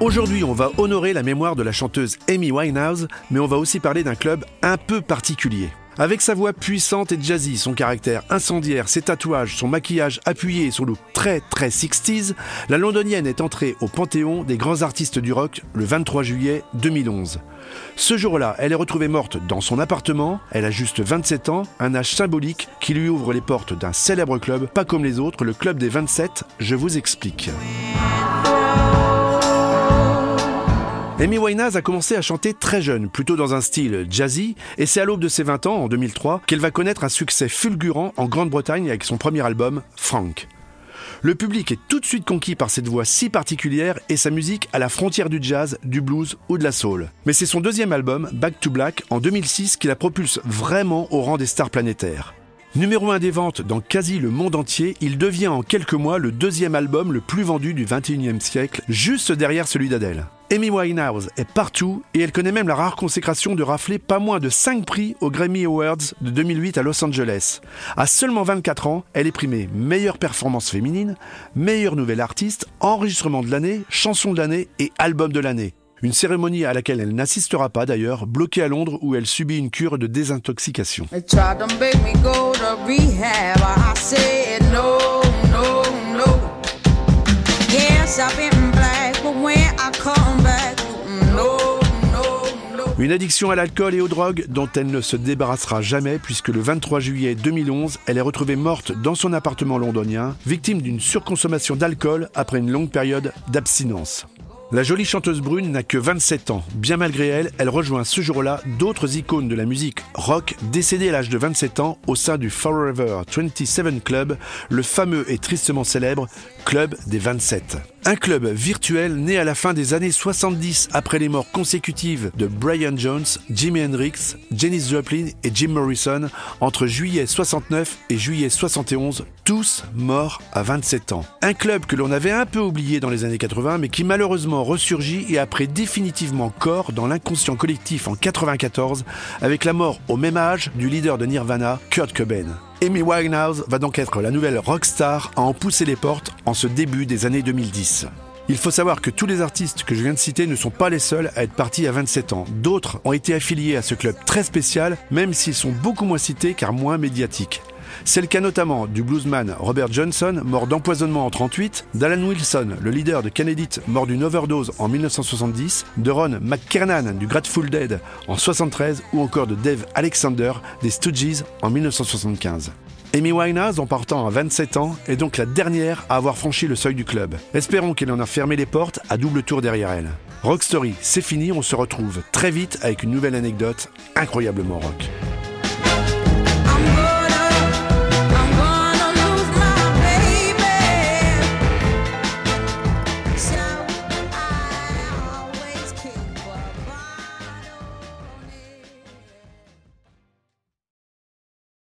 Aujourd'hui, on va honorer la mémoire de la chanteuse Amy Winehouse, mais on va aussi parler d'un club un peu particulier. Avec sa voix puissante et jazzy, son caractère incendiaire, ses tatouages, son maquillage appuyé son look très très 60s, la londonienne est entrée au panthéon des grands artistes du rock le 23 juillet 2011. Ce jour-là, elle est retrouvée morte dans son appartement, elle a juste 27 ans, un âge symbolique qui lui ouvre les portes d'un célèbre club, pas comme les autres, le club des 27, je vous explique. Amy Winehouse a commencé à chanter très jeune, plutôt dans un style jazzy, et c'est à l'aube de ses 20 ans, en 2003, qu'elle va connaître un succès fulgurant en Grande-Bretagne avec son premier album, Frank. Le public est tout de suite conquis par cette voix si particulière et sa musique à la frontière du jazz, du blues ou de la soul. Mais c'est son deuxième album, Back to Black, en 2006, qui la propulse vraiment au rang des stars planétaires. Numéro 1 des ventes dans quasi le monde entier, il devient en quelques mois le deuxième album le plus vendu du 21e siècle, juste derrière celui d'Adèle. Amy Winehouse est partout et elle connaît même la rare consécration de rafler pas moins de 5 prix aux Grammy Awards de 2008 à Los Angeles. À seulement 24 ans, elle est primée meilleure performance féminine, meilleure nouvelle artiste, enregistrement de l'année, chanson de l'année et album de l'année. Une cérémonie à laquelle elle n'assistera pas d'ailleurs, bloquée à Londres où elle subit une cure de désintoxication. Une addiction à l'alcool et aux drogues dont elle ne se débarrassera jamais puisque le 23 juillet 2011, elle est retrouvée morte dans son appartement londonien, victime d'une surconsommation d'alcool après une longue période d'abstinence. La jolie chanteuse brune n'a que 27 ans. Bien malgré elle, elle rejoint ce jour-là d'autres icônes de la musique rock décédées à l'âge de 27 ans au sein du Forever 27 Club, le fameux et tristement célèbre Club des 27. Un club virtuel né à la fin des années 70 après les morts consécutives de Brian Jones, Jimi Hendrix, Janis Joplin et Jim Morrison entre juillet 69 et juillet 71, tous morts à 27 ans. Un club que l'on avait un peu oublié dans les années 80 mais qui malheureusement ressurgit et a pris définitivement corps dans l'inconscient collectif en 94 avec la mort au même âge du leader de Nirvana, Kurt Cobain. Amy Winehouse va donc être la nouvelle rockstar à en pousser les portes en ce début des années 2010. Il faut savoir que tous les artistes que je viens de citer ne sont pas les seuls à être partis à 27 ans. D'autres ont été affiliés à ce club très spécial, même s'ils sont beaucoup moins cités car moins médiatiques. C'est le cas notamment du bluesman Robert Johnson, mort d'empoisonnement en 38, d'Alan Wilson, le leader de Kennedy, mort d'une overdose en 1970, de Ron McKernan du Grateful Dead en 73 ou encore de Dave Alexander des Stooges en 1975. Amy Winehouse, en partant à 27 ans, est donc la dernière à avoir franchi le seuil du club. Espérons qu'elle en a fermé les portes à double tour derrière elle. Rock Story, c'est fini, on se retrouve très vite avec une nouvelle anecdote incroyablement rock.